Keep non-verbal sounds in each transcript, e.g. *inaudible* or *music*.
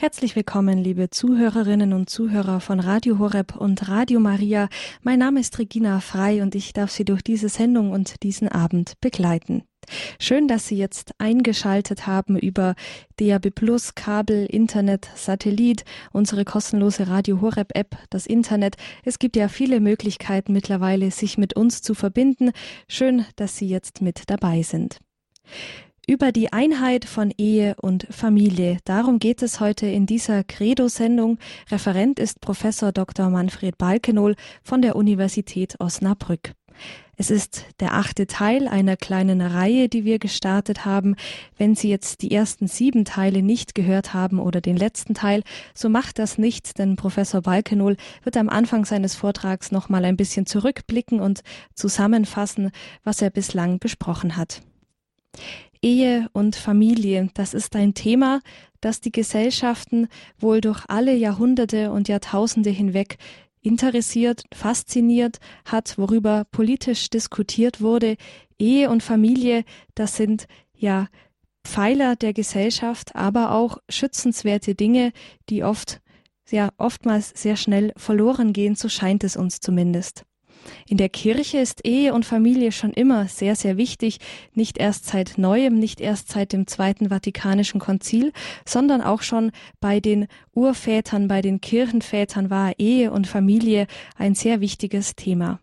Herzlich willkommen, liebe Zuhörerinnen und Zuhörer von Radio Horeb und Radio Maria. Mein Name ist Regina Frei und ich darf Sie durch diese Sendung und diesen Abend begleiten. Schön, dass Sie jetzt eingeschaltet haben über DAB Plus, Kabel, Internet, Satellit, unsere kostenlose Radio Horeb App, das Internet. Es gibt ja viele Möglichkeiten mittlerweile, sich mit uns zu verbinden. Schön, dass Sie jetzt mit dabei sind über die Einheit von Ehe und Familie. Darum geht es heute in dieser Credo-Sendung. Referent ist Professor Dr. Manfred Balkenohl von der Universität Osnabrück. Es ist der achte Teil einer kleinen Reihe, die wir gestartet haben. Wenn Sie jetzt die ersten sieben Teile nicht gehört haben oder den letzten Teil, so macht das nichts, denn Professor Balkenohl wird am Anfang seines Vortrags nochmal ein bisschen zurückblicken und zusammenfassen, was er bislang besprochen hat. Ehe und Familie, das ist ein Thema, das die Gesellschaften wohl durch alle Jahrhunderte und Jahrtausende hinweg interessiert, fasziniert hat, worüber politisch diskutiert wurde. Ehe und Familie, das sind ja Pfeiler der Gesellschaft, aber auch schützenswerte Dinge, die oft, ja, oftmals sehr schnell verloren gehen, so scheint es uns zumindest. In der Kirche ist Ehe und Familie schon immer sehr, sehr wichtig, nicht erst seit neuem, nicht erst seit dem Zweiten Vatikanischen Konzil, sondern auch schon bei den Urvätern, bei den Kirchenvätern war Ehe und Familie ein sehr wichtiges Thema.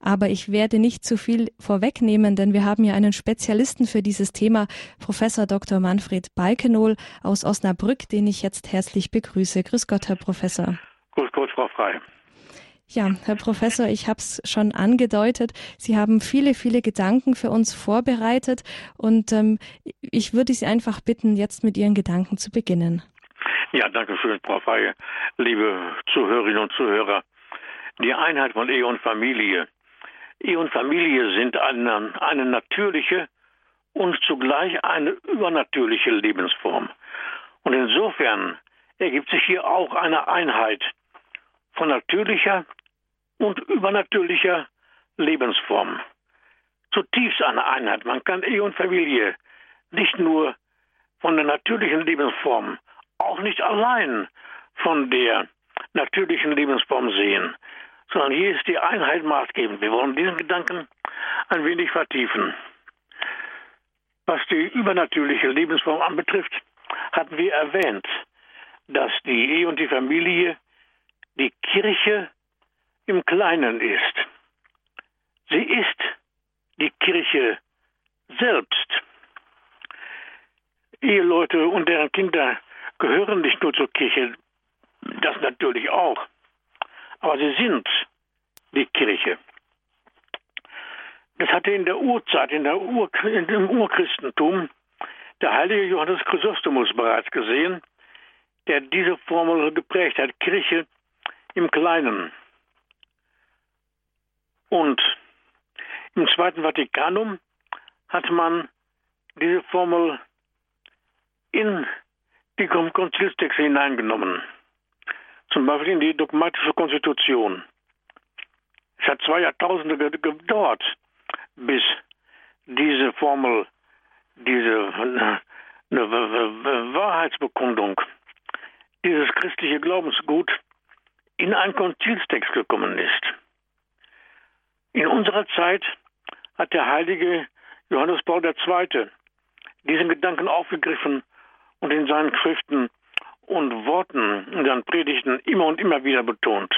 Aber ich werde nicht zu viel vorwegnehmen, denn wir haben ja einen Spezialisten für dieses Thema, Professor Dr. Manfred Balkenohl aus Osnabrück, den ich jetzt herzlich begrüße. Grüß Gott, Herr Professor. Grüß Gott, Frau Frei. Ja, Herr Professor, ich habe es schon angedeutet. Sie haben viele, viele Gedanken für uns vorbereitet und ähm, ich würde Sie einfach bitten, jetzt mit Ihren Gedanken zu beginnen. Ja, danke schön, Frau Feier. Liebe Zuhörerinnen und Zuhörer, die Einheit von Ehe und Familie. Ehe und Familie sind eine, eine natürliche und zugleich eine übernatürliche Lebensform. Und insofern ergibt sich hier auch eine Einheit von natürlicher und übernatürlicher Lebensform. Zutiefst eine Einheit. Man kann Ehe und Familie nicht nur von der natürlichen Lebensform, auch nicht allein von der natürlichen Lebensform sehen, sondern hier ist die Einheit maßgebend. Wir wollen diesen Gedanken ein wenig vertiefen. Was die übernatürliche Lebensform anbetrifft, hatten wir erwähnt, dass die Ehe und die Familie die Kirche im Kleinen ist. Sie ist die Kirche selbst. Eheleute und deren Kinder gehören nicht nur zur Kirche, das natürlich auch, aber sie sind die Kirche. Das hatte in der Urzeit, in der Ur, dem Urchristentum, der heilige Johannes Chrysostomus bereits gesehen, der diese Formel geprägt hat, Kirche im Kleinen. Und im Zweiten Vatikanum hat man diese Formel in die Konzilstexte hineingenommen. Zum Beispiel in die dogmatische Konstitution. Es hat zwei Jahrtausende gedauert, bis diese Formel, diese eine Wahrheitsbekundung, dieses christliche Glaubensgut in einen Konzilstext gekommen ist. In unserer Zeit hat der heilige Johannes Paul II. diesen Gedanken aufgegriffen und in seinen Schriften und Worten in seinen Predigten immer und immer wieder betont.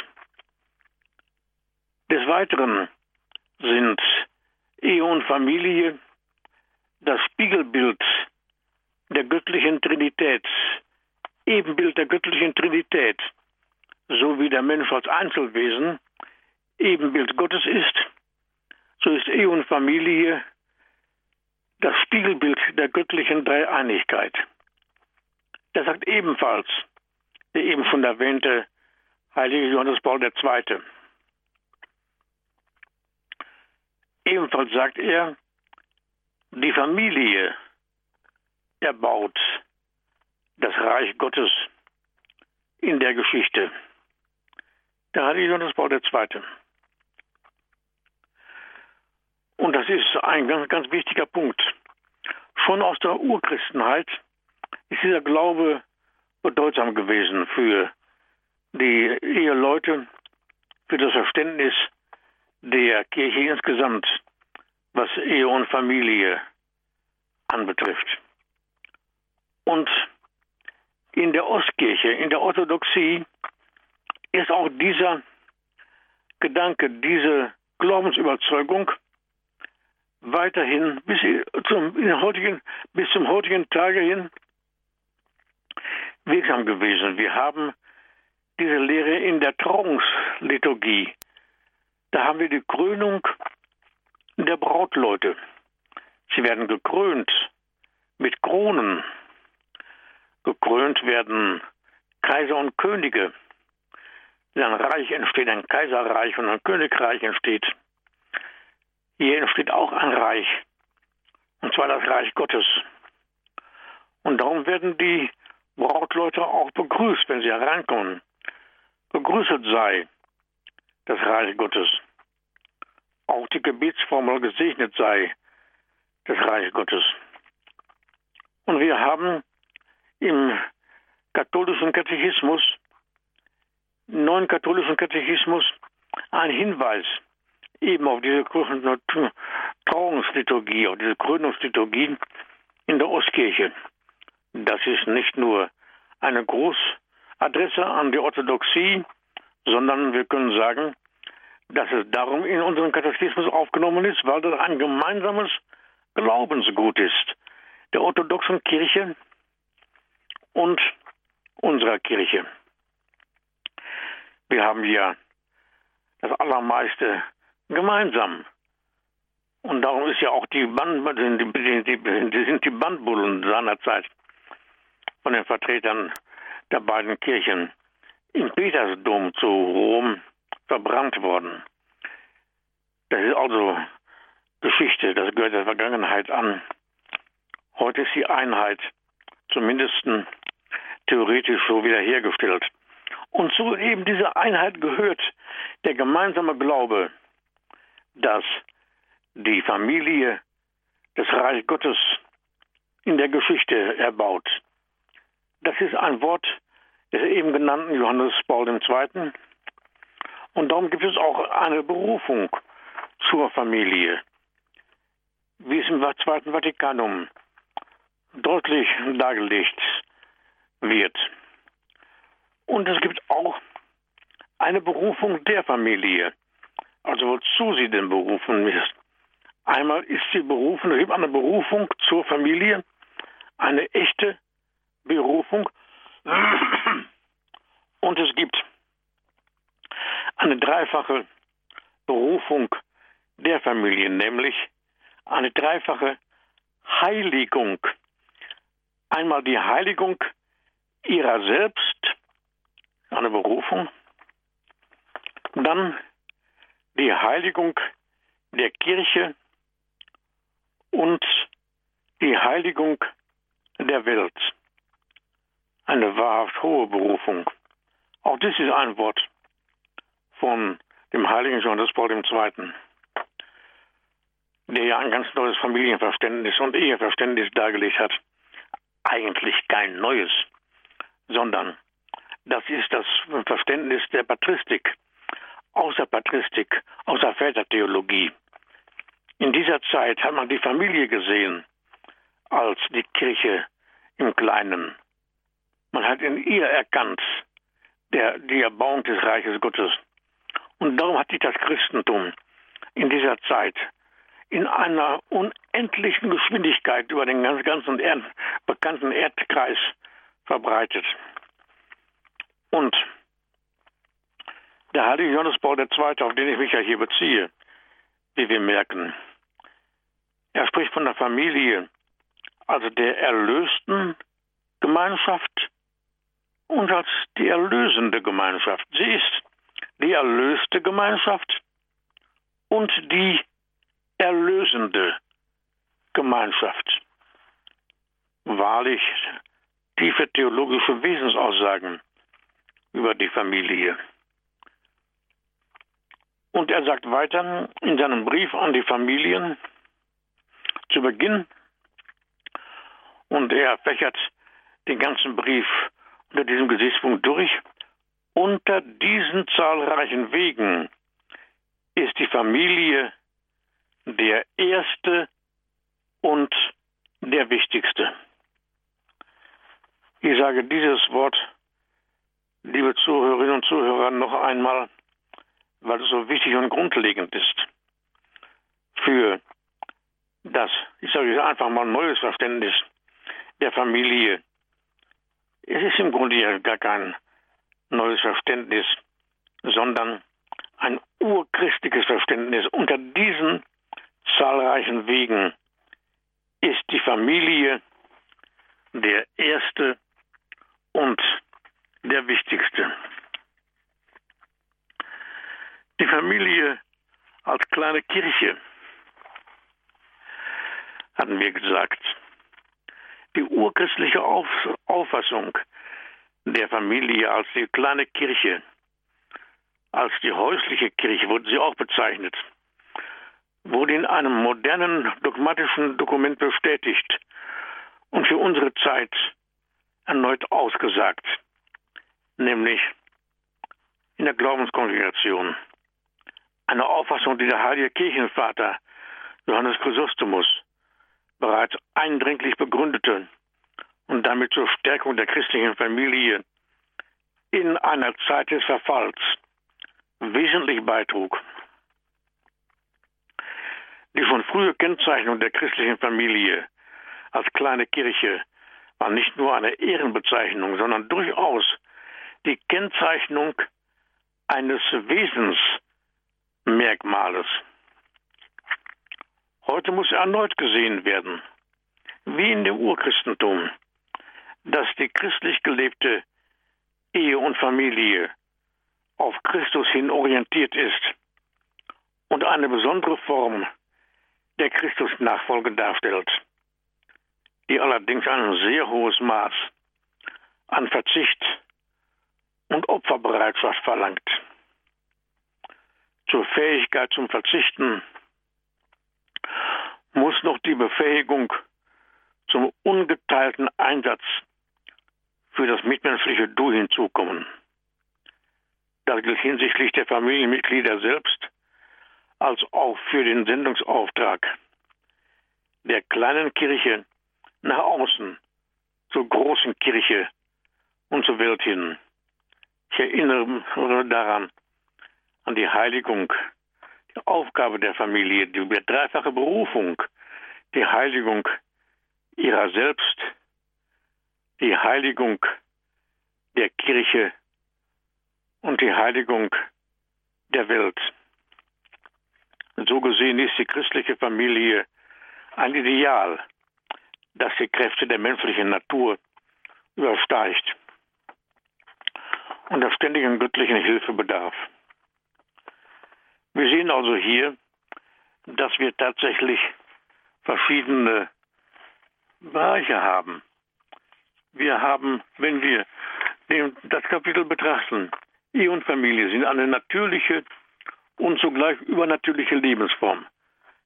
Des Weiteren sind Ehe und Familie das Spiegelbild der göttlichen Trinität, Ebenbild der göttlichen Trinität, so wie der Mensch als Einzelwesen Ebenbild Gottes ist, so ist Ehe und Familie das Spiegelbild der göttlichen Dreieinigkeit. Das sagt ebenfalls der eben schon erwähnte heilige Johannes Paul II. Ebenfalls sagt er, die Familie erbaut das Reich Gottes in der Geschichte. Der heilige Johannes Paul II. Und das ist ein ganz, ganz wichtiger Punkt. Schon aus der Urchristenheit ist dieser Glaube bedeutsam gewesen für die Eheleute, für das Verständnis der Kirche insgesamt, was Ehe und Familie anbetrifft. Und in der Ostkirche, in der Orthodoxie, ist auch dieser Gedanke, diese Glaubensüberzeugung weiterhin bis zum, heutigen, bis zum heutigen Tage hin wirksam gewesen. Wir haben diese Lehre in der Trauungsliturgie. Da haben wir die Krönung der Brautleute. Sie werden gekrönt mit Kronen. Gekrönt werden Kaiser und Könige. Ein Reich entsteht, ein Kaiserreich und ein Königreich entsteht. Hier entsteht auch ein Reich, und zwar das Reich Gottes. Und darum werden die Brautleute auch begrüßt, wenn sie hereinkommen. Begrüßet sei das Reich Gottes. Auch die Gebetsformel gesegnet sei das Reich Gottes. Und wir haben im katholischen Katechismus, neuen katholischen Katechismus, einen Hinweis eben auf diese Trauungsliturgie, auf diese Krönungsliturgie in der Ostkirche. Das ist nicht nur eine Großadresse an die Orthodoxie, sondern wir können sagen, dass es darum in unseren Katechismus aufgenommen ist, weil das ein gemeinsames Glaubensgut ist der orthodoxen Kirche und unserer Kirche. Wir haben ja das Allermeiste gemeinsam. Und darum ist ja auch die, Band, die, die, sind die Bandbullen seinerzeit von den Vertretern der beiden Kirchen im Petersdom zu Rom verbrannt worden. Das ist also Geschichte, das gehört der Vergangenheit an. Heute ist die Einheit zumindest theoretisch so wiederhergestellt. Und zu eben dieser Einheit gehört der gemeinsame Glaube, dass die Familie das Reich Gottes in der Geschichte erbaut. Das ist ein Wort des eben genannten Johannes Paul II. Und darum gibt es auch eine Berufung zur Familie, wie es im Zweiten Vatikanum deutlich dargelegt wird. Und es gibt auch eine Berufung der Familie, also wozu sie denn berufen ist. Einmal ist sie berufen, es gibt eine Berufung zur Familie, eine echte Berufung. *clears throat* Und es gibt eine dreifache Berufung der Familie, nämlich eine dreifache Heiligung. Einmal die Heiligung ihrer selbst, eine Berufung, dann die Heiligung der Kirche und die Heiligung der Welt. Eine wahrhaft hohe Berufung. Auch das ist ein Wort von dem heiligen Johannes Paul II., der ja ein ganz neues Familienverständnis und Eheverständnis dargelegt hat. Eigentlich kein neues, sondern das ist das Verständnis der Patristik, außer Patristik, außer Vätertheologie. In dieser Zeit hat man die Familie gesehen als die Kirche im Kleinen. Man hat in ihr erkannt, der, die Erbauung des Reiches Gottes. Und darum hat sich das Christentum in dieser Zeit in einer unendlichen Geschwindigkeit über den ganzen Erd, bekannten Erdkreis verbreitet. Und der heilige Johannes Paul II., auf den ich mich ja hier beziehe, wie wir merken, er spricht von der Familie, also der erlösten Gemeinschaft und als die erlösende Gemeinschaft. Sie ist die erlöste Gemeinschaft und die erlösende Gemeinschaft. Wahrlich tiefe theologische Wesensaussagen über die Familie. Und er sagt weiter in seinem Brief an die Familien zu Beginn, und er fächert den ganzen Brief unter diesem Gesichtspunkt durch. Unter diesen zahlreichen Wegen ist die Familie der erste und der wichtigste. Ich sage dieses Wort, liebe Zuhörerinnen und Zuhörer, noch einmal, weil es so wichtig und grundlegend ist für das, ich sage einfach mal neues Verständnis der Familie. Es ist im Grunde ja gar kein neues Verständnis, sondern ein urchristliches Verständnis. Unter diesen zahlreichen Wegen ist die Familie der erste und der wichtigste. Die Familie als kleine Kirche, hatten wir gesagt. Die urchristliche Auffassung der Familie als die kleine Kirche, als die häusliche Kirche wurde sie auch bezeichnet, wurde in einem modernen dogmatischen Dokument bestätigt und für unsere Zeit erneut ausgesagt, nämlich in der Glaubenskongregation. Eine Auffassung, die der heilige Kirchenvater Johannes Chrysostomus bereits eindringlich begründete und damit zur Stärkung der christlichen Familie in einer Zeit des Verfalls wesentlich beitrug. Die schon frühe Kennzeichnung der christlichen Familie als kleine Kirche war nicht nur eine Ehrenbezeichnung, sondern durchaus die Kennzeichnung eines Wesensmerkmales. Heute muss erneut gesehen werden, wie in dem Urchristentum, dass die christlich gelebte Ehe und Familie auf Christus hin orientiert ist und eine besondere Form der Christusnachfolge darstellt, die allerdings ein sehr hohes Maß an Verzicht und Opferbereitschaft verlangt. Zur Fähigkeit zum Verzichten muss noch die Befähigung zum ungeteilten Einsatz für das mitmenschliche Du hinzukommen. Das gilt hinsichtlich der Familienmitglieder selbst als auch für den Sendungsauftrag der kleinen Kirche nach außen zur großen Kirche und zur Welt hin. Ich erinnere daran an die Heiligung die Aufgabe der Familie, die dreifache Berufung, die Heiligung ihrer selbst, die Heiligung der Kirche und die Heiligung der Welt. So gesehen ist die christliche Familie ein Ideal, das die Kräfte der menschlichen Natur übersteigt und der ständigen göttlichen Hilfe bedarf. Wir sehen also hier, dass wir tatsächlich verschiedene Bereiche haben. Wir haben, wenn wir das Kapitel betrachten, Ehe und Familie sind eine natürliche und zugleich übernatürliche Lebensform.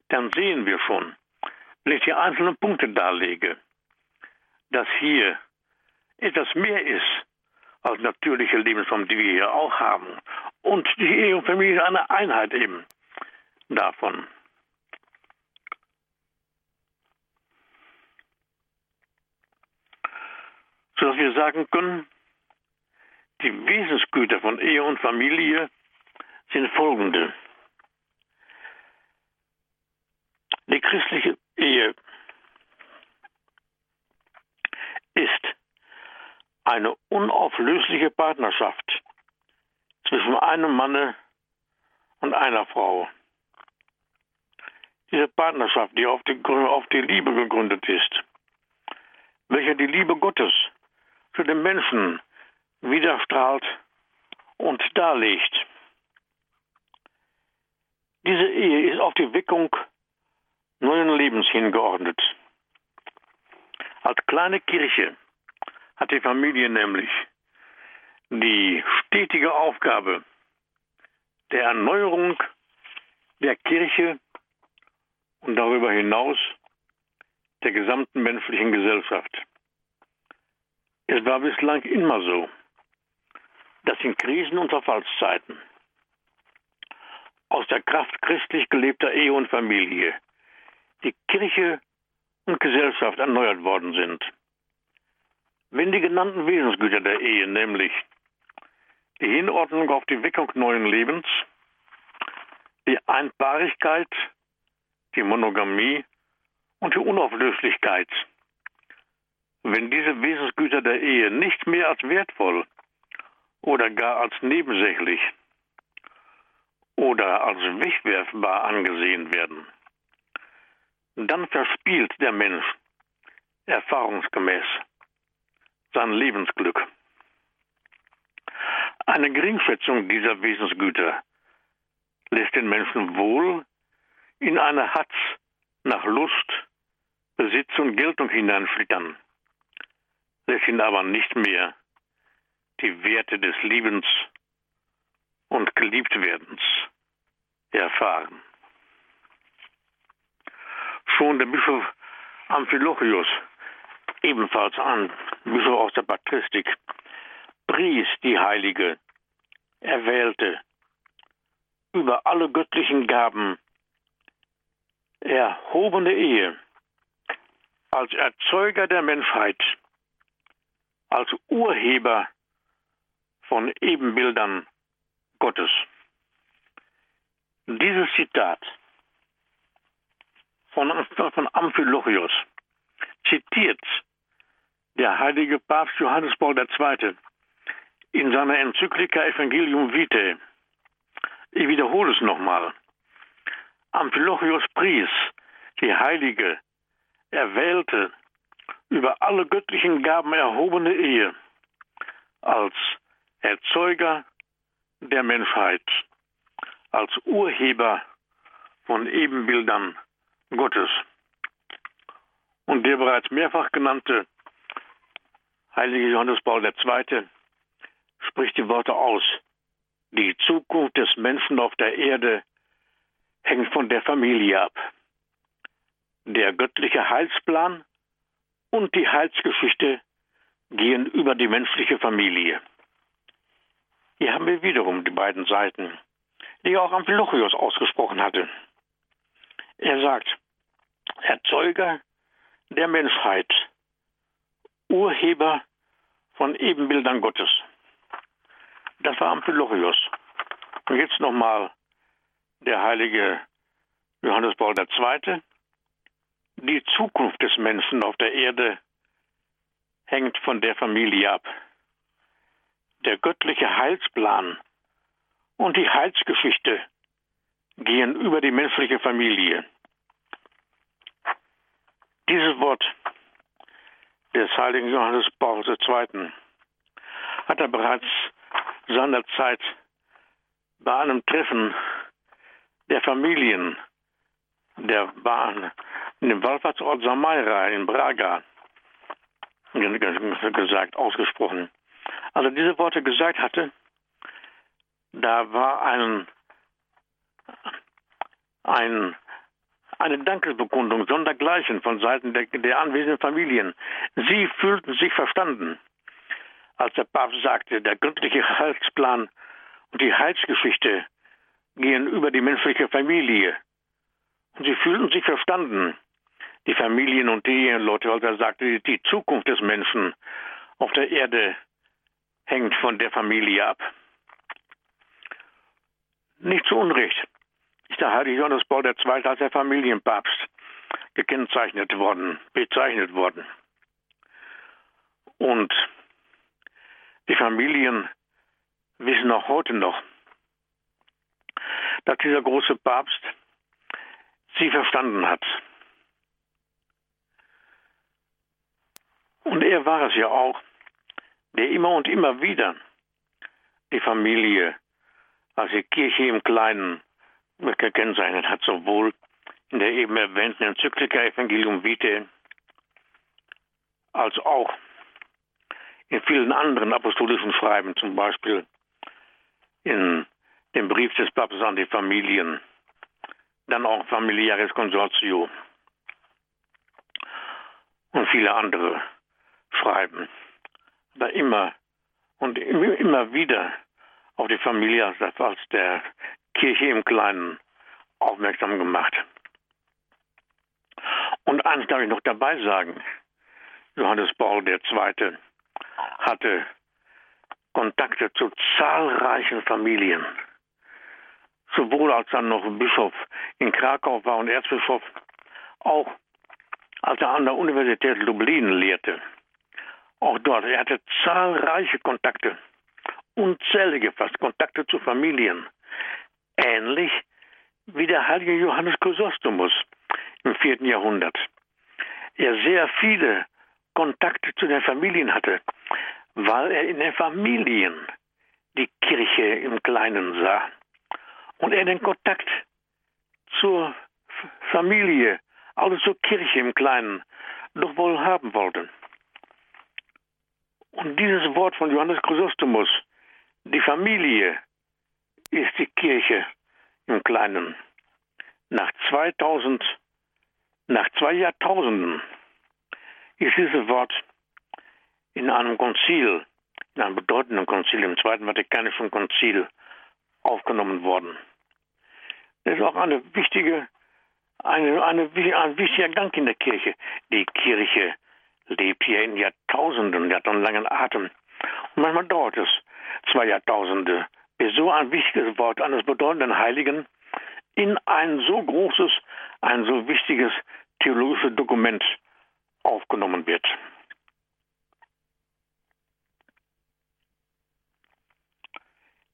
Dann sehen wir schon, wenn ich die einzelnen Punkte darlege, dass hier etwas mehr ist als natürliche Lebensform, die wir hier auch haben. Und die Ehe und Familie ist eine Einheit eben davon. Sodass wir sagen können, die Wesensgüter von Ehe und Familie sind folgende. Die christliche Ehe ist eine unauflösliche Partnerschaft zwischen einem Manne und einer Frau. Diese Partnerschaft, die auf die, auf die Liebe gegründet ist, welche die Liebe Gottes für den Menschen widerstrahlt und darlegt. Diese Ehe ist auf die Weckung neuen Lebens hingeordnet. Als kleine Kirche hat die Familie nämlich die stetige Aufgabe der Erneuerung der Kirche und darüber hinaus der gesamten menschlichen Gesellschaft. Es war bislang immer so, dass in Krisen- und Verfallszeiten aus der Kraft christlich gelebter Ehe und Familie die Kirche und Gesellschaft erneuert worden sind. Wenn die genannten Wesensgüter der Ehe, nämlich die Hinordnung auf die Weckung neuen Lebens, die Einpaarigkeit, die Monogamie und die Unauflöslichkeit, wenn diese Wesensgüter der Ehe nicht mehr als wertvoll oder gar als nebensächlich oder als wegwerfbar angesehen werden, dann verspielt der Mensch erfahrungsgemäß sein Lebensglück. Eine Geringschätzung dieser Wesensgüter lässt den Menschen wohl in eine Hatz nach Lust, Besitz und Geltung hineinflittern, lässt ihn aber nicht mehr die Werte des Liebens und Geliebtwerdens erfahren. Schon der Bischof Amphilochius, ebenfalls ein Bischof aus der Patristik, pries die heilige, erwählte, über alle göttlichen Gaben erhobene Ehe als Erzeuger der Menschheit, als Urheber von Ebenbildern Gottes. Dieses Zitat von, von Amphilochius zitiert der heilige Papst Johannes Paul II. in seiner Enzyklika Evangelium Vitae. Ich wiederhole es nochmal. Amphilochius pries die heilige, erwählte, über alle göttlichen Gaben erhobene Ehe als Erzeuger der Menschheit, als Urheber von Ebenbildern Gottes. Und der bereits mehrfach genannte heilige Johannes Paul II. spricht die Worte aus. Die Zukunft des Menschen auf der Erde hängt von der Familie ab. Der göttliche Heilsplan und die Heilsgeschichte gehen über die menschliche Familie. Hier haben wir wiederum die beiden Seiten, die auch Amphilochius ausgesprochen hatte. Er sagt, Erzeuger der Menschheit, Urheber von Ebenbildern Gottes. Das war Amphilochius. Und jetzt nochmal der heilige Johannes Paul II. Die Zukunft des Menschen auf der Erde hängt von der Familie ab. Der göttliche Heilsplan und die Heilsgeschichte gehen über die menschliche Familie. Dieses Wort des heiligen Johannes Paul II. hat er bereits seinerzeit bei einem Treffen der Familien der Bahn in dem Wallfahrtsort Samaira in Braga gesagt, ausgesprochen. Als er diese Worte gesagt hatte, da war ein, ein eine Dankesbekundung sondergleichen von Seiten der, der anwesenden Familien. Sie fühlten sich verstanden, als der Papst sagte, der göttliche Heilsplan und die Heilsgeschichte gehen über die menschliche Familie. Und sie fühlten sich verstanden, die Familien und die Eheleute, als er sagte, die Zukunft des Menschen auf der Erde hängt von der Familie ab. Nicht zu Unrecht ist der heilige Johannes Paul II. als der Familienpapst gekennzeichnet worden, bezeichnet worden. Und die Familien wissen auch heute noch, dass dieser große Papst sie verstanden hat. Und er war es ja auch, der immer und immer wieder die Familie, als die Kirche im Kleinen gekennzeichnet hat, sowohl in der eben erwähnten Enzyklika Evangelium Vitae als auch in vielen anderen apostolischen Schreiben, zum Beispiel in dem Brief des Papstes an die Familien, dann auch Familiares Consortio und viele andere Schreiben. da immer und immer wieder auf die Familie als der Kirche im Kleinen aufmerksam gemacht. Und eins darf ich noch dabei sagen. Johannes Paul II. hatte Kontakte zu zahlreichen Familien. Sowohl als er noch Bischof in Krakau war und Erzbischof, auch als er an der Universität Lublin lehrte. Auch dort, er hatte zahlreiche Kontakte, unzählige fast Kontakte zu Familien. Ähnlich wie der heilige Johannes Chrysostomus im vierten Jahrhundert. Er sehr viele Kontakte zu den Familien hatte, weil er in den Familien die Kirche im Kleinen sah und er den Kontakt zur Familie, also zur Kirche im Kleinen, doch wohl haben wollte. Und dieses Wort von Johannes Chrysostomus, die Familie ist die Kirche im Kleinen. Nach 2000, nach zwei Jahrtausenden ist dieses Wort in einem Konzil, in einem bedeutenden Konzil, im Zweiten Vatikanischen Konzil, aufgenommen worden. Das ist auch eine wichtige, eine, eine, ein wichtiger Gang in der Kirche. Die Kirche lebt hier in Jahrtausenden, hat einen langen Atem. Und manchmal dauert es zwei Jahrtausende, bis so ein wichtiges Wort eines bedeutenden Heiligen in ein so großes, ein so wichtiges theologisches Dokument aufgenommen wird.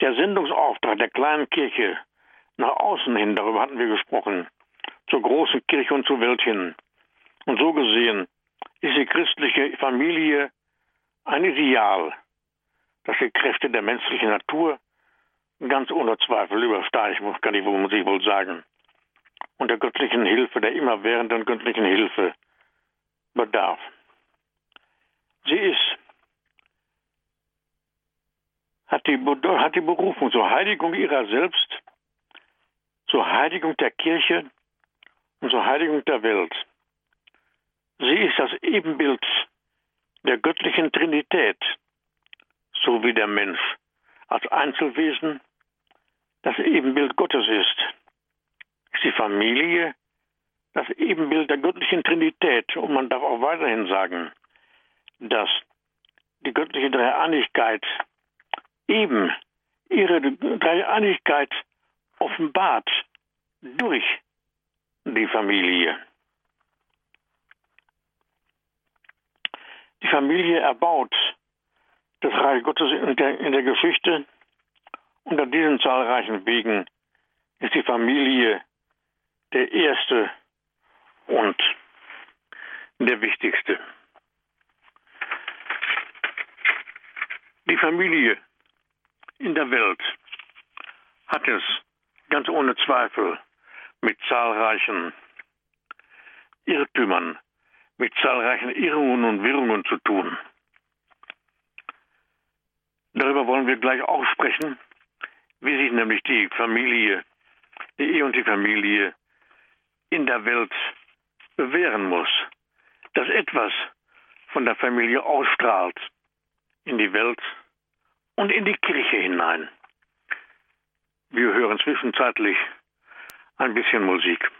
Der Sendungsauftrag der kleinen Kirche nach außen hin, darüber hatten wir gesprochen, zur großen Kirche und zur Welt hin. Und so gesehen ist die christliche Familie ein Ideal, das die Kräfte der menschlichen Natur ganz ohne Zweifel übersteigen, kann ich muss ich wohl sagen, und der göttlichen Hilfe, der immerwährenden göttlichen Hilfe bedarf. Sie ist, hat die, hat die Berufung zur Heiligung ihrer selbst, zur Heiligung der Kirche und zur Heiligung der Welt. Sie ist das Ebenbild der göttlichen Trinität, so wie der Mensch als Einzelwesen das Ebenbild Gottes ist. Ist die Familie das Ebenbild der göttlichen Trinität. Und man darf auch weiterhin sagen, dass die göttliche Dreieinigkeit eben ihre Dreieinigkeit offenbart durch die Familie. Die Familie erbaut das Reich Gottes in der, in der Geschichte. Unter diesen zahlreichen Wegen ist die Familie der erste und der wichtigste. Die Familie in der Welt hat es ganz ohne Zweifel mit zahlreichen Irrtümern, mit zahlreichen Irrungen und Wirrungen zu tun. Darüber wollen wir gleich auch sprechen, wie sich nämlich die Familie, die Ehe und die Familie in der Welt bewähren muss, dass etwas von der Familie ausstrahlt in die Welt und in die Kirche hinein. Wir hören zwischenzeitlich ein bisschen Musik.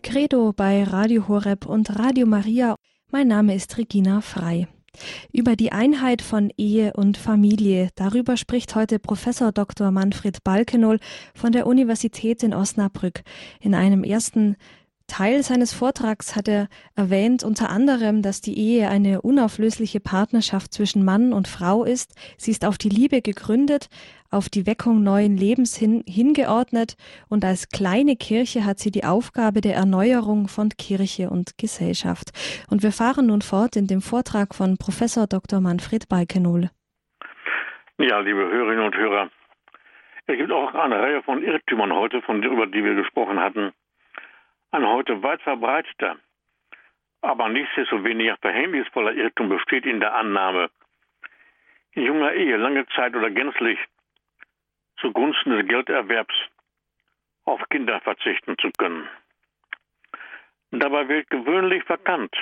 Credo bei Radio Horeb und Radio Maria. Mein Name ist Regina Frei. Über die Einheit von Ehe und Familie, darüber spricht heute Professor Dr. Manfred Balkenohl von der Universität in Osnabrück in einem ersten Teil seines Vortrags hat er erwähnt unter anderem, dass die Ehe eine unauflösliche Partnerschaft zwischen Mann und Frau ist. Sie ist auf die Liebe gegründet, auf die Weckung neuen Lebens hin, hingeordnet und als kleine Kirche hat sie die Aufgabe der Erneuerung von Kirche und Gesellschaft. Und wir fahren nun fort in dem Vortrag von Professor Dr. Manfred Balkenohl. Ja, liebe Hörerinnen und Hörer, es gibt auch eine Reihe von Irrtümern heute, von, über die wir gesprochen hatten ein heute weit verbreiteter Aber nichtsdestoweniger verhängnisvoller Irrtum besteht in der Annahme, in junger Ehe lange Zeit oder gänzlich zugunsten des Gelderwerbs auf Kinder verzichten zu können. Dabei wird gewöhnlich verkannt,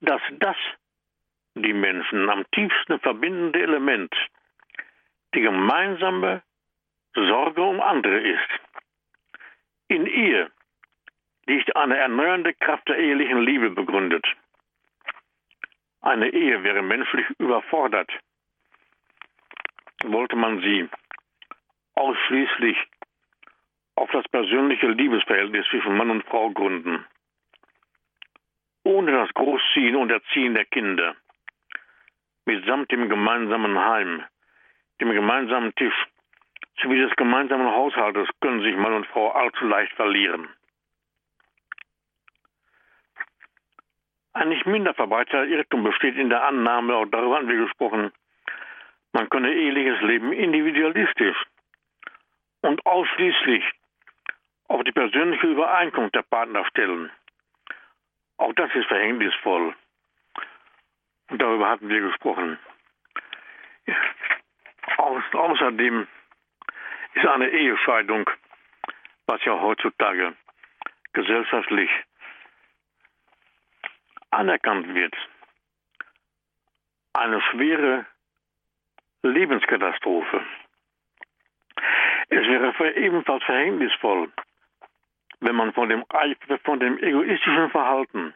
dass das die Menschen am tiefsten verbindende Element die gemeinsame Sorge um andere ist. In ihr liegt eine erneuernde Kraft der ehelichen Liebe begründet. Eine Ehe wäre menschlich überfordert, wollte man sie ausschließlich auf das persönliche Liebesverhältnis zwischen Mann und Frau gründen, ohne das Großziehen und Erziehen der Kinder, mitsamt dem gemeinsamen Heim, dem gemeinsamen Tisch sowie des gemeinsamen Haushaltes können sich Mann und Frau allzu leicht verlieren. Ein nicht minder verbreiteter Irrtum besteht in der Annahme, auch darüber haben wir gesprochen, man könne eheliches Leben individualistisch und ausschließlich auf die persönliche Übereinkunft der Partner stellen. Auch das ist verhängnisvoll. Und darüber hatten wir gesprochen. Au außerdem ist eine Ehescheidung, was ja heutzutage gesellschaftlich anerkannt wird, eine schwere Lebenskatastrophe. Es wäre ebenfalls verhängnisvoll, wenn man von dem, von dem egoistischen Verhalten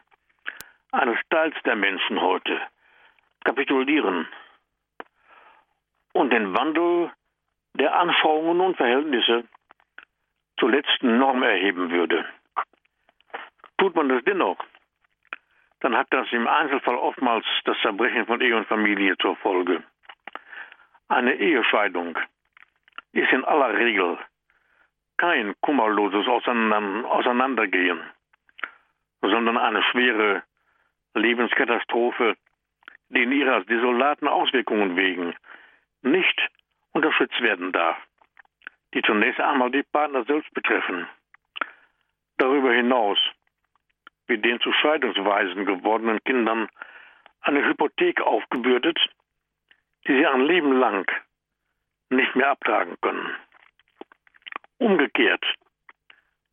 eines Teils der Menschen heute kapitulieren und den Wandel der Anschauungen und Verhältnisse zur letzten Norm erheben würde. Tut man das dennoch, dann hat das im Einzelfall oftmals das Zerbrechen von Ehe und Familie zur Folge. Eine Ehescheidung ist in aller Regel kein kummerloses Auseinandergehen, sondern eine schwere Lebenskatastrophe, die in ihrer desolaten Auswirkungen wegen nicht unterstützt werden darf, die zunächst einmal die Partner selbst betreffen. Darüber hinaus wird den zu Scheidungsweisen gewordenen Kindern eine Hypothek aufgebürdet, die sie ein Leben lang nicht mehr abtragen können. Umgekehrt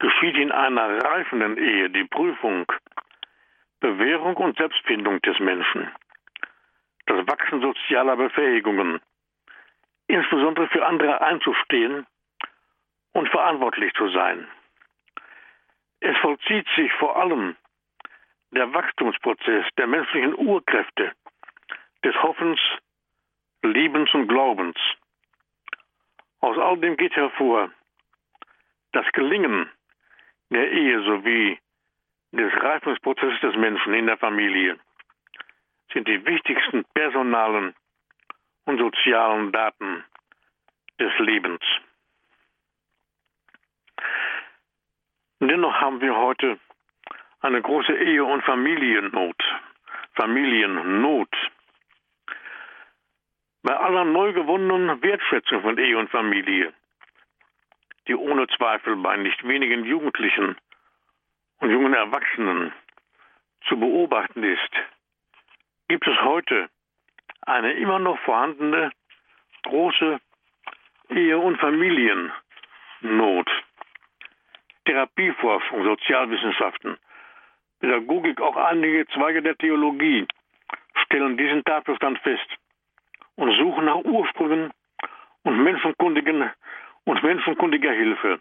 geschieht in einer reifenden Ehe die Prüfung, Bewährung und Selbstfindung des Menschen, das Wachsen sozialer Befähigungen, insbesondere für andere einzustehen und verantwortlich zu sein. Es vollzieht sich vor allem der Wachstumsprozess der menschlichen Urkräfte, des Hoffens, Liebens und Glaubens. Aus all dem geht hervor, das Gelingen der Ehe sowie des Reifungsprozesses des Menschen in der Familie sind die wichtigsten personalen und sozialen Daten des Lebens. Dennoch haben wir heute eine große Ehe- und Familiennot. Familiennot. Bei aller neu gewonnenen Wertschätzung von Ehe und Familie, die ohne Zweifel bei nicht wenigen Jugendlichen und jungen Erwachsenen zu beobachten ist, gibt es heute eine immer noch vorhandene große Ehe- und Familiennot. Therapieforschung, Sozialwissenschaften, Pädagogik, auch einige Zweige der Theologie stellen diesen Tatbestand fest und suchen nach Ursprüngen und menschenkundigen und menschenkundiger Hilfe.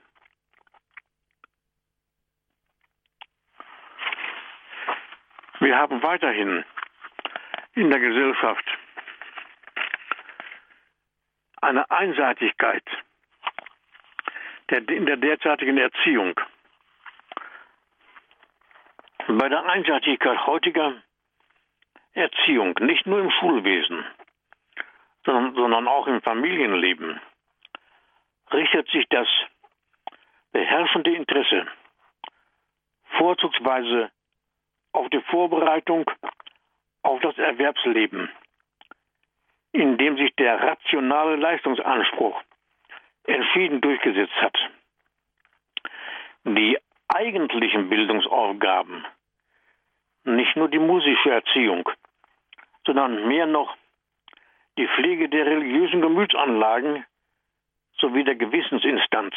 Wir haben weiterhin in der Gesellschaft eine Einseitigkeit der, in der derzeitigen Erziehung. Bei der Einseitigkeit heutiger Erziehung, nicht nur im Schulwesen, sondern, sondern auch im Familienleben, richtet sich das beherrschende Interesse vorzugsweise auf die Vorbereitung auf das Erwerbsleben, in dem sich der rationale Leistungsanspruch entschieden durchgesetzt hat. Die eigentlichen Bildungsaufgaben nicht nur die musische Erziehung, sondern mehr noch die Pflege der religiösen Gemütsanlagen sowie der Gewissensinstanz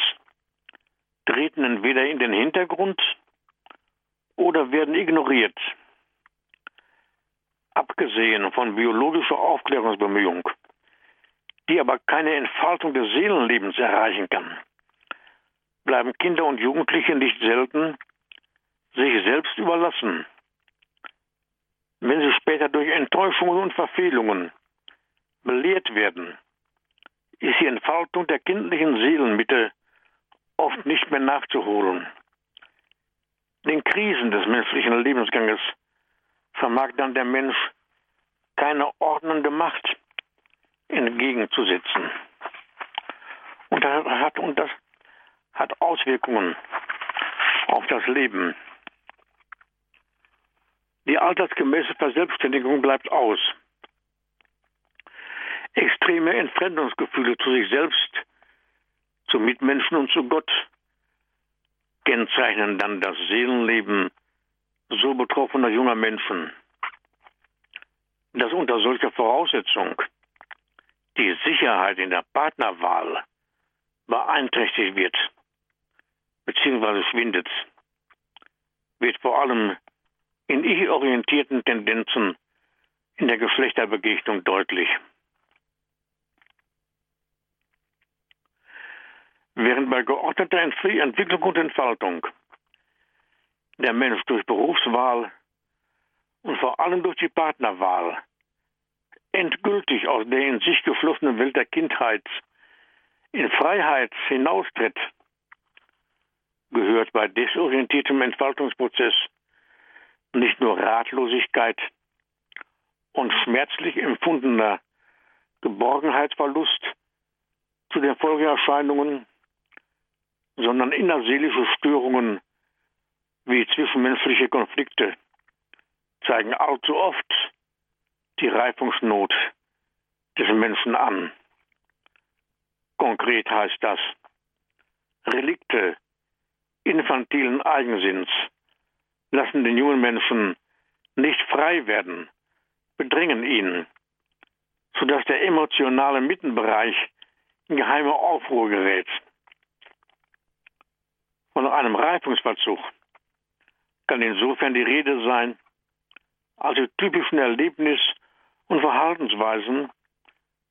treten entweder in den Hintergrund oder werden ignoriert. Abgesehen von biologischer Aufklärungsbemühung, die aber keine Entfaltung des Seelenlebens erreichen kann, bleiben Kinder und Jugendliche nicht selten sich selbst überlassen. Wenn sie später durch Enttäuschungen und Verfehlungen belehrt werden, ist die Entfaltung der kindlichen Seelenmitte oft nicht mehr nachzuholen. Den Krisen des menschlichen Lebensganges vermag dann der Mensch keine ordnende Macht entgegenzusetzen. Und das hat, und das hat Auswirkungen auf das Leben. Die altersgemäße Verselbstständigung bleibt aus. Extreme Entfremdungsgefühle zu sich selbst, zu Mitmenschen und zu Gott kennzeichnen dann das Seelenleben so betroffener junger Menschen, dass unter solcher Voraussetzung die Sicherheit in der Partnerwahl beeinträchtigt wird bzw. schwindet, wird vor allem in ich-orientierten Tendenzen in der Geschlechterbegegnung deutlich. Während bei geordneter Entwicklung und Entfaltung der Mensch durch Berufswahl und vor allem durch die Partnerwahl endgültig aus der in sich geschlossenen Welt der Kindheit in Freiheit hinaustritt, gehört bei desorientiertem Entfaltungsprozess nicht nur Ratlosigkeit und schmerzlich empfundener Geborgenheitsverlust zu den Folgeerscheinungen, sondern innerseelische Störungen wie zwischenmenschliche Konflikte zeigen allzu oft die Reifungsnot des Menschen an. Konkret heißt das, Relikte infantilen Eigensinns lassen den jungen Menschen nicht frei werden, bedrängen ihn, sodass der emotionale Mittenbereich in geheime Aufruhr gerät. Von einem Reifungsverzug kann insofern die Rede sein, als die typischen Erlebnis- und Verhaltensweisen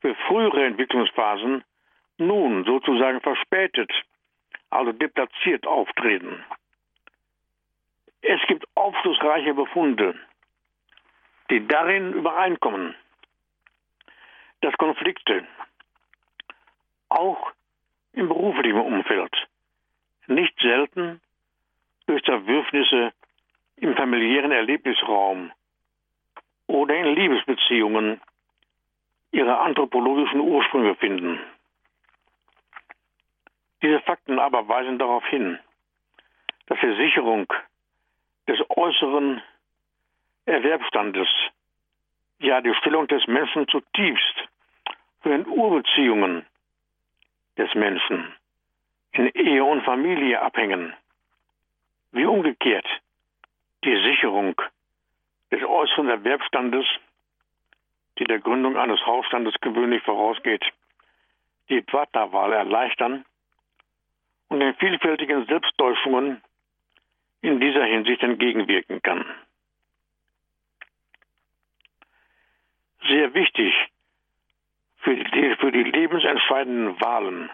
für frühere Entwicklungsphasen nun sozusagen verspätet, also deplatziert auftreten. Es gibt aufschlussreiche Befunde, die darin übereinkommen, dass Konflikte auch im beruflichen Umfeld nicht selten durch Zerwürfnisse im familiären Erlebnisraum oder in Liebesbeziehungen ihre anthropologischen Ursprünge finden. Diese Fakten aber weisen darauf hin, dass die Sicherung des äußeren Erwerbsstandes, ja die Stellung des Menschen zutiefst von den Urbeziehungen des Menschen in Ehe und Familie abhängen, wie umgekehrt die Sicherung des äußeren Erwerbsstandes, die der Gründung eines Hausstandes gewöhnlich vorausgeht, die Partnerwahl erleichtern und den vielfältigen Selbsttäuschungen in dieser Hinsicht entgegenwirken kann. Sehr wichtig für die, für die lebensentscheidenden Wahlen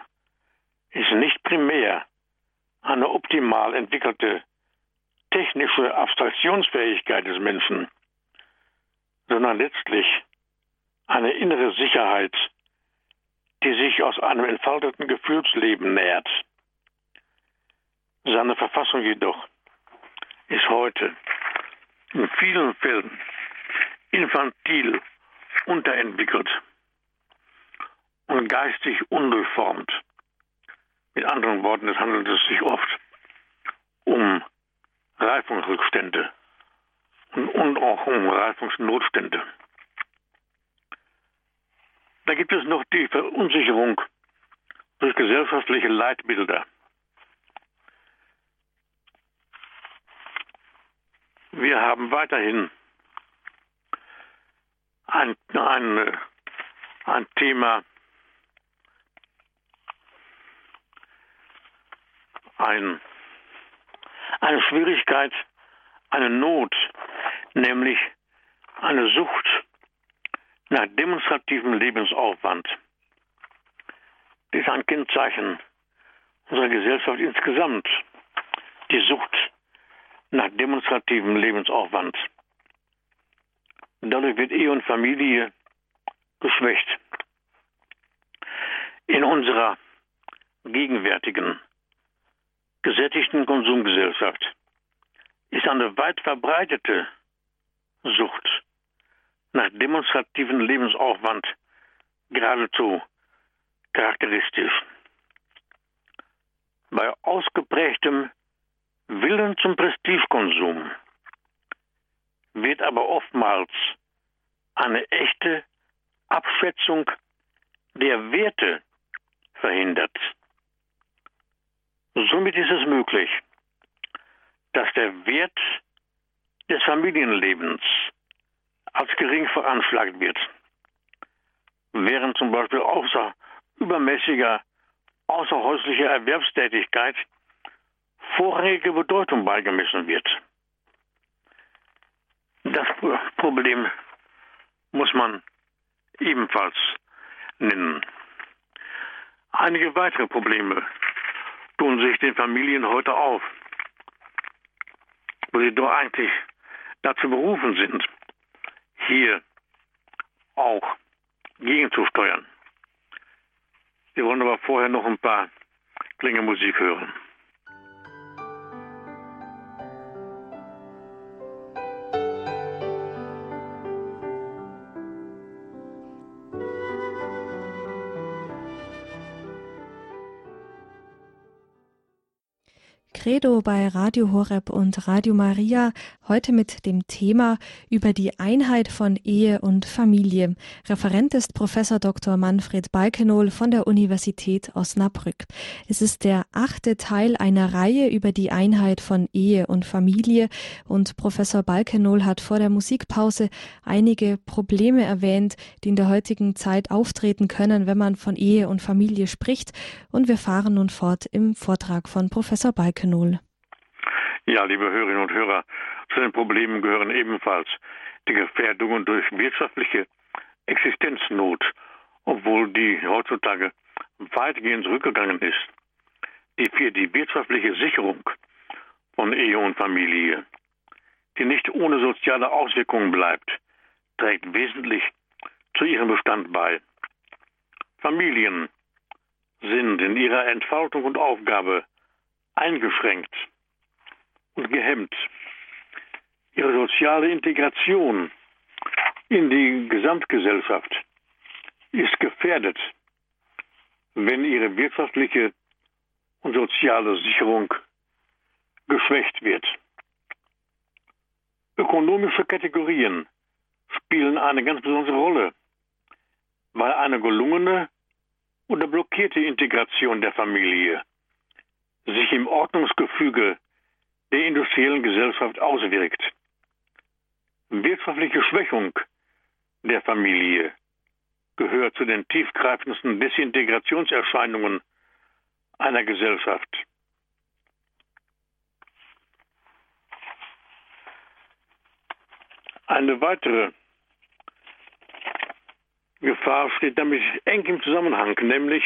ist nicht primär eine optimal entwickelte technische Abstraktionsfähigkeit des Menschen, sondern letztlich eine innere Sicherheit, die sich aus einem entfalteten Gefühlsleben nähert. Seine Verfassung jedoch ist heute in vielen Fällen infantil unterentwickelt und geistig undurchformt. Mit anderen Worten, es handelt es sich oft um Reifungsrückstände und, und auch um Reifungsnotstände. Da gibt es noch die Verunsicherung durch gesellschaftliche Leitbilder. wir haben weiterhin ein, ein, ein Thema, ein, eine Schwierigkeit, eine Not, nämlich eine Sucht nach demonstrativem Lebensaufwand. Das ist ein Kennzeichen unserer Gesellschaft insgesamt. Die Sucht nach demonstrativem Lebensaufwand. Dadurch wird Ehe und Familie geschwächt. In unserer gegenwärtigen gesättigten Konsumgesellschaft ist eine weit verbreitete Sucht nach demonstrativen Lebensaufwand geradezu charakteristisch. Bei ausgeprägtem Willen zum Prestigekonsum wird aber oftmals eine echte Abschätzung der Werte verhindert. Somit ist es möglich, dass der Wert des Familienlebens als gering veranschlagt wird, während zum Beispiel außer übermäßiger außerhäuslicher Erwerbstätigkeit vorrangige Bedeutung beigemessen wird. Das Problem muss man ebenfalls nennen. Einige weitere Probleme tun sich den Familien heute auf, wo sie doch eigentlich dazu berufen sind, hier auch gegenzusteuern. Wir wollen aber vorher noch ein paar Klänge Musik hören. Credo bei Radio Horeb und Radio Maria, heute mit dem Thema über die Einheit von Ehe und Familie. Referent ist Professor Dr. Manfred Balkenohl von der Universität Osnabrück. Es ist der achte Teil einer Reihe über die Einheit von Ehe und Familie und Professor Balkenohl hat vor der Musikpause einige Probleme erwähnt, die in der heutigen Zeit auftreten können, wenn man von Ehe und Familie spricht und wir fahren nun fort im Vortrag von Professor Balkenohl. Ja, liebe Hörerinnen und Hörer, zu den Problemen gehören ebenfalls die Gefährdungen durch wirtschaftliche Existenznot, obwohl die heutzutage weitgehend zurückgegangen ist, die für die wirtschaftliche Sicherung von Ehe und Familie, die nicht ohne soziale Auswirkungen bleibt, trägt wesentlich zu ihrem Bestand bei. Familien sind in ihrer Entfaltung und Aufgabe eingeschränkt und gehemmt. Ihre soziale Integration in die Gesamtgesellschaft ist gefährdet, wenn ihre wirtschaftliche und soziale Sicherung geschwächt wird. Ökonomische Kategorien spielen eine ganz besondere Rolle, weil eine gelungene oder blockierte Integration der Familie sich im Ordnungsgefüge der industriellen Gesellschaft auswirkt. Wirtschaftliche Schwächung der Familie gehört zu den tiefgreifendsten Desintegrationserscheinungen einer Gesellschaft. Eine weitere Gefahr steht damit eng im Zusammenhang, nämlich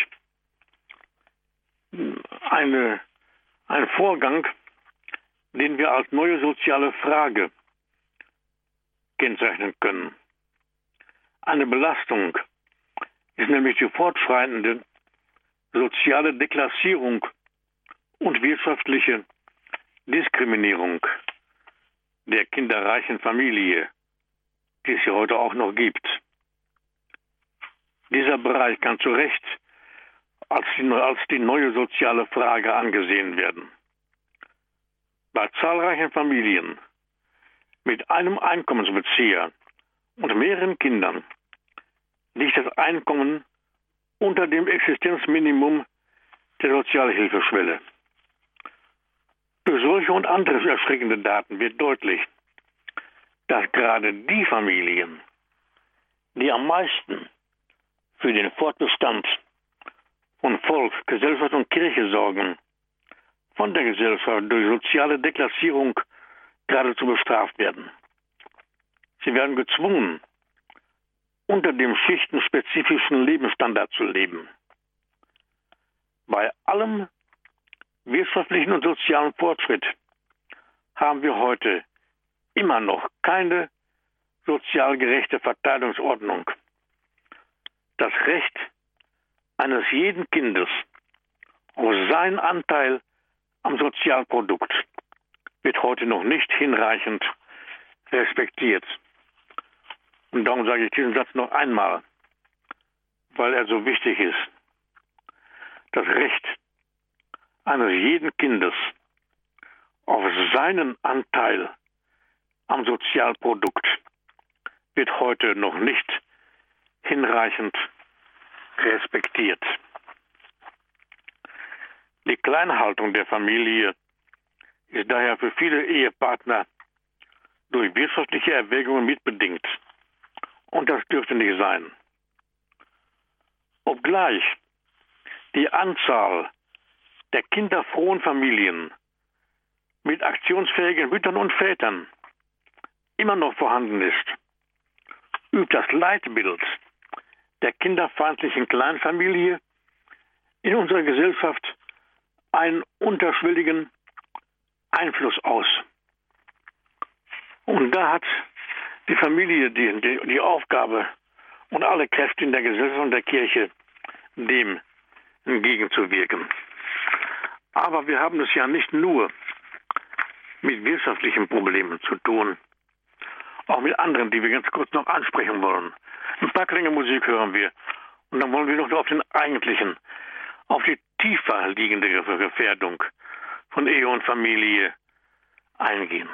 eine, ein Vorgang, den wir als neue soziale Frage kennzeichnen können. Eine Belastung ist nämlich die fortschreitende soziale Deklassierung und wirtschaftliche Diskriminierung der kinderreichen Familie, die es ja heute auch noch gibt. Dieser Bereich kann zu Recht als die, als die neue soziale Frage angesehen werden. Bei zahlreichen Familien mit einem Einkommensbezieher und mehreren Kindern liegt das Einkommen unter dem Existenzminimum der Sozialhilfeschwelle. Durch solche und andere erschreckende Daten wird deutlich, dass gerade die Familien, die am meisten für den Fortbestand von Volk, Gesellschaft und Kirche sorgen, von der Gesellschaft durch soziale Deklassierung geradezu bestraft werden. Sie werden gezwungen, unter dem schichtenspezifischen Lebensstandard zu leben. Bei allem wirtschaftlichen und sozialen Fortschritt haben wir heute immer noch keine sozial gerechte Verteilungsordnung. Das Recht eines jeden Kindes auf seinen Anteil am Sozialprodukt wird heute noch nicht hinreichend respektiert. Und darum sage ich diesen Satz noch einmal, weil er so wichtig ist. Das Recht eines jeden Kindes auf seinen Anteil am Sozialprodukt wird heute noch nicht hinreichend respektiert. Die Kleinhaltung der Familie ist daher für viele Ehepartner durch wirtschaftliche Erwägungen mitbedingt. Und das dürfte nicht sein. Obgleich die Anzahl der kinderfrohen Familien mit aktionsfähigen Müttern und Vätern immer noch vorhanden ist, übt das Leitbild der kinderfeindlichen Kleinfamilie in unserer Gesellschaft einen unterschwelligen Einfluss aus. Und da hat die Familie die, die, die Aufgabe und alle Kräfte in der Gesellschaft und der Kirche, dem entgegenzuwirken. Aber wir haben es ja nicht nur mit wirtschaftlichen Problemen zu tun, auch mit anderen, die wir ganz kurz noch ansprechen wollen. Ein paar Klänge Musik hören wir und dann wollen wir noch auf den eigentlichen, auf die tiefer liegende Gefährdung von Ehe und Familie eingehen.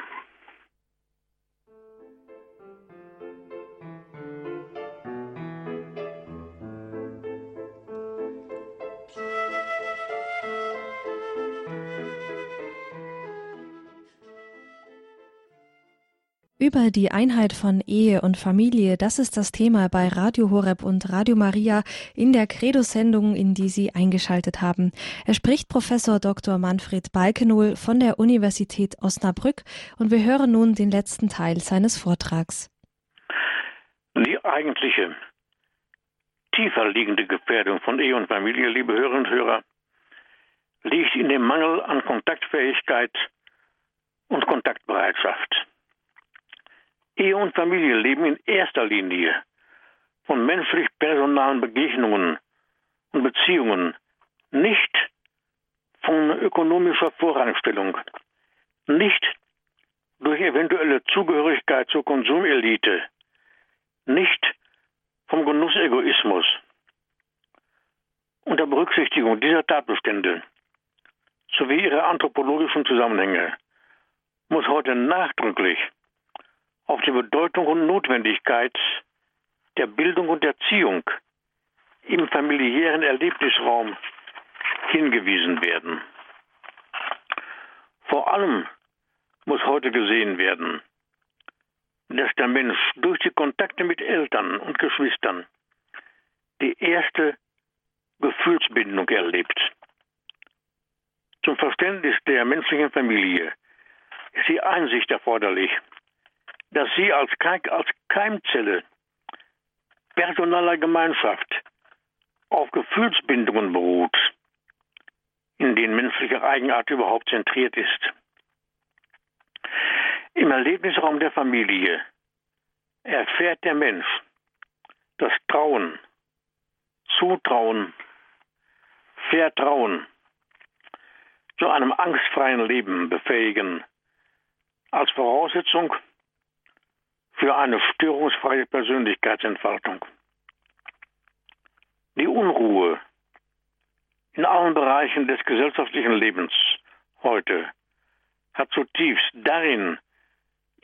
Über die Einheit von Ehe und Familie, das ist das Thema bei Radio Horeb und Radio Maria in der Credo-Sendung, in die Sie eingeschaltet haben. Er spricht Professor Dr. Manfred Balkenohl von der Universität Osnabrück und wir hören nun den letzten Teil seines Vortrags. Die eigentliche, tiefer liegende Gefährdung von Ehe und Familie, liebe Hörerinnen und Hörer, liegt in dem Mangel an Kontaktfähigkeit und Kontaktbereitschaft. Ehe und Familie leben in erster Linie von menschlich-personalen Begegnungen und Beziehungen, nicht von ökonomischer Vorrangstellung, nicht durch eventuelle Zugehörigkeit zur Konsumelite, nicht vom Genussegoismus. Unter Berücksichtigung dieser Tatbestände sowie ihrer anthropologischen Zusammenhänge muss heute nachdrücklich auf die Bedeutung und Notwendigkeit der Bildung und Erziehung im familiären Erlebnisraum hingewiesen werden. Vor allem muss heute gesehen werden, dass der Mensch durch die Kontakte mit Eltern und Geschwistern die erste Gefühlsbindung erlebt. Zum Verständnis der menschlichen Familie ist die Einsicht erforderlich, dass sie als, Keimzelle personaler Gemeinschaft auf Gefühlsbindungen beruht, in denen menschliche Eigenart überhaupt zentriert ist. Im Erlebnisraum der Familie erfährt der Mensch das Trauen, Zutrauen, Vertrauen zu einem angstfreien Leben befähigen als Voraussetzung für eine störungsfreie Persönlichkeitsentfaltung. Die Unruhe in allen Bereichen des gesellschaftlichen Lebens heute hat zutiefst darin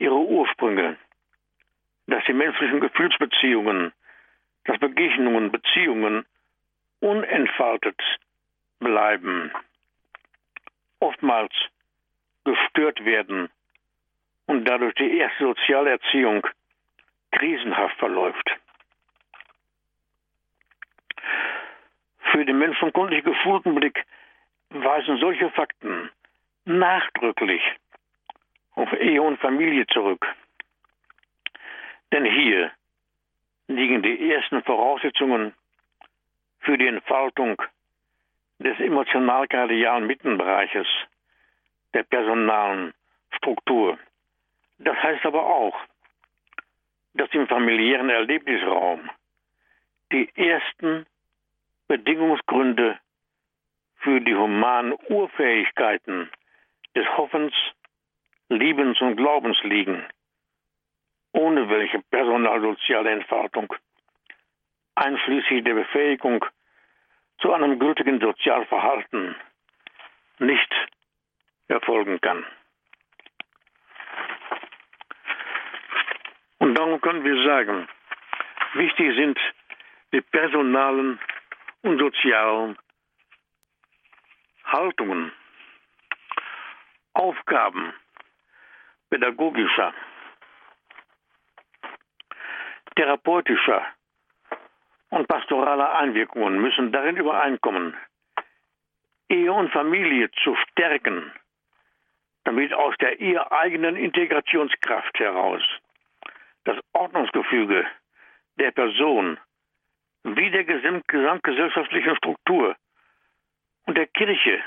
ihre Ursprünge, dass die menschlichen Gefühlsbeziehungen, dass Begegnungen, Beziehungen unentfaltet bleiben, oftmals gestört werden und dadurch die erste Sozialerziehung krisenhaft verläuft. Für den menschenkundlich geschulten Blick weisen solche Fakten nachdrücklich auf Ehe und Familie zurück. Denn hier liegen die ersten Voraussetzungen für die Entfaltung des emotional-kardialen Mittenbereiches der personalen Struktur. Das heißt aber auch, dass im familiären Erlebnisraum die ersten Bedingungsgründe für die humanen Urfähigkeiten des Hoffens, Liebens und Glaubens liegen, ohne welche personalsoziale Entfaltung, einschließlich der Befähigung zu einem gültigen Sozialverhalten, nicht erfolgen kann. Und darum können wir sagen, wichtig sind die personalen und sozialen Haltungen, Aufgaben pädagogischer, therapeutischer und pastoraler Einwirkungen müssen darin übereinkommen, Ehe und Familie zu stärken, damit aus der ihr eigenen Integrationskraft heraus das Ordnungsgefüge der Person wie der gesamtgesellschaftlichen Struktur und der Kirche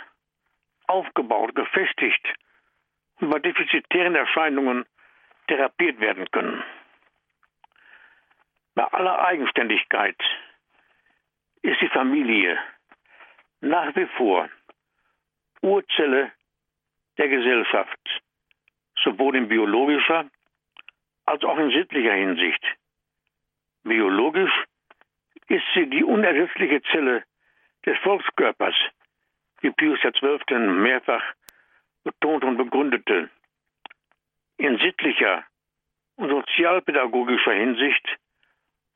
aufgebaut, gefestigt und bei defizitären Erscheinungen therapiert werden können. Bei aller Eigenständigkeit ist die Familie nach wie vor Urzelle der Gesellschaft, sowohl in biologischer als auch in sittlicher Hinsicht. Biologisch ist sie die unersetzliche Zelle des Volkskörpers, wie Pius XII. mehrfach betont und begründete. In sittlicher und sozialpädagogischer Hinsicht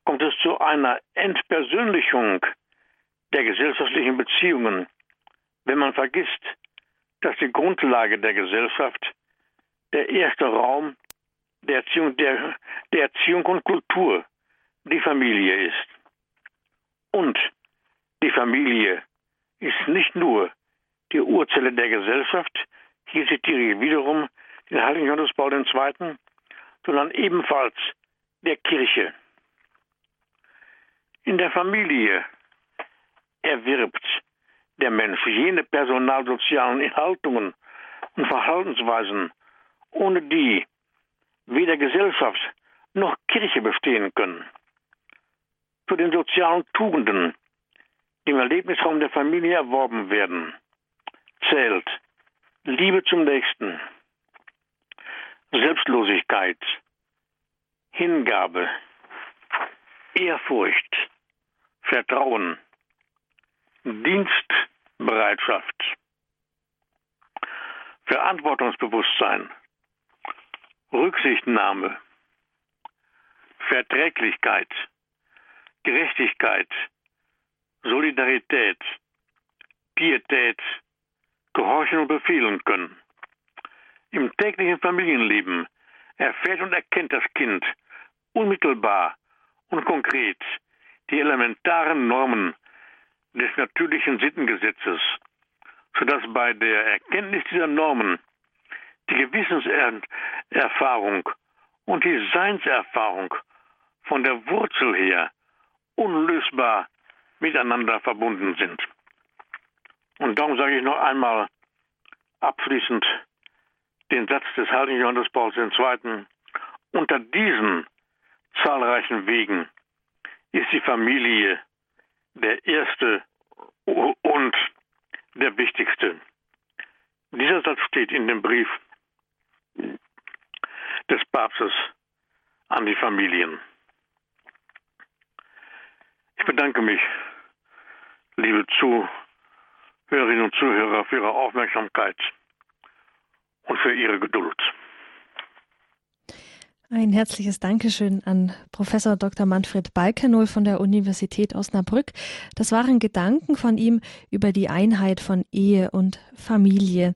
kommt es zu einer Entpersönlichung der gesellschaftlichen Beziehungen, wenn man vergisst, dass die Grundlage der Gesellschaft der erste Raum der Erziehung, der, der Erziehung und Kultur die Familie ist. Und die Familie ist nicht nur die Urzelle der Gesellschaft, hier zitiere ich wiederum den heiligen Johannes Paul II., sondern ebenfalls der Kirche. In der Familie erwirbt der Mensch jene personalsozialen Haltungen und Verhaltensweisen, ohne die weder Gesellschaft noch Kirche bestehen können. Zu den sozialen Tugenden, die im Erlebnisraum der Familie erworben werden, zählt Liebe zum Nächsten, Selbstlosigkeit, Hingabe, Ehrfurcht, Vertrauen, Dienstbereitschaft, Verantwortungsbewusstsein, Rücksichtnahme, Verträglichkeit, Gerechtigkeit, Solidarität, Pietät, Gehorchen und befehlen können. Im täglichen Familienleben erfährt und erkennt das Kind unmittelbar und konkret die elementaren Normen des natürlichen Sittengesetzes, sodass bei der Erkenntnis dieser Normen die Gewissenserfahrung und die Seinserfahrung von der Wurzel her unlösbar miteinander verbunden sind. Und darum sage ich noch einmal abschließend den Satz des heiligen Johannes Pauls II. Unter diesen zahlreichen Wegen ist die Familie der erste und der wichtigste. Dieser Satz steht in dem Brief des Papstes an die Familien. Ich bedanke mich, liebe Zuhörerinnen und Zuhörer, für Ihre Aufmerksamkeit und für Ihre Geduld. Ein herzliches Dankeschön an Professor Dr. Manfred Balkenohl von der Universität Osnabrück. Das waren Gedanken von ihm über die Einheit von Ehe und Familie.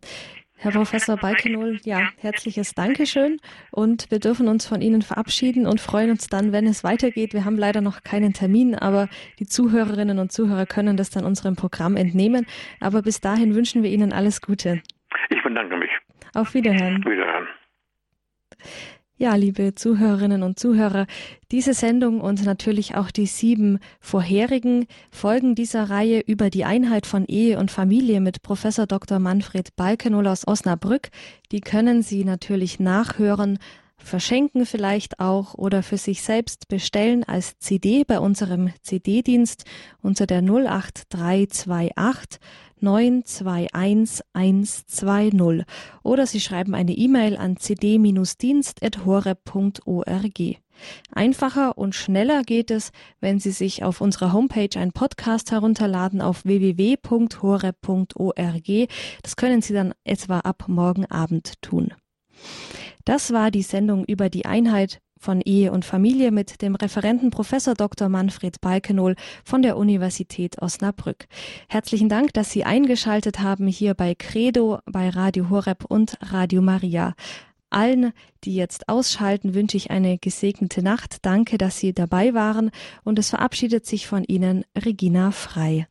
Herr Professor Balkenol, ja, herzliches Dankeschön und wir dürfen uns von Ihnen verabschieden und freuen uns dann, wenn es weitergeht. Wir haben leider noch keinen Termin, aber die Zuhörerinnen und Zuhörer können das dann unserem Programm entnehmen. Aber bis dahin wünschen wir Ihnen alles Gute. Ich bedanke mich. Auf Wiederhören. Wiederhören. Ja, liebe Zuhörerinnen und Zuhörer, diese Sendung und natürlich auch die sieben vorherigen Folgen dieser Reihe über die Einheit von Ehe und Familie mit Professor Dr. Manfred Balkenol aus Osnabrück, die können Sie natürlich nachhören verschenken vielleicht auch oder für sich selbst bestellen als CD bei unserem CD-Dienst unter der 08328 921120 oder Sie schreiben eine E-Mail an cd-dienst.horeb.org. Einfacher und schneller geht es, wenn Sie sich auf unserer Homepage einen Podcast herunterladen auf www.horeb.org. Das können Sie dann etwa ab morgen Abend tun. Das war die Sendung über die Einheit von Ehe und Familie mit dem Referenten Professor Dr. Manfred Balkenol von der Universität Osnabrück. Herzlichen Dank, dass Sie eingeschaltet haben hier bei Credo, bei Radio Horeb und Radio Maria. Allen, die jetzt ausschalten, wünsche ich eine gesegnete Nacht. Danke, dass Sie dabei waren und es verabschiedet sich von Ihnen Regina Frei.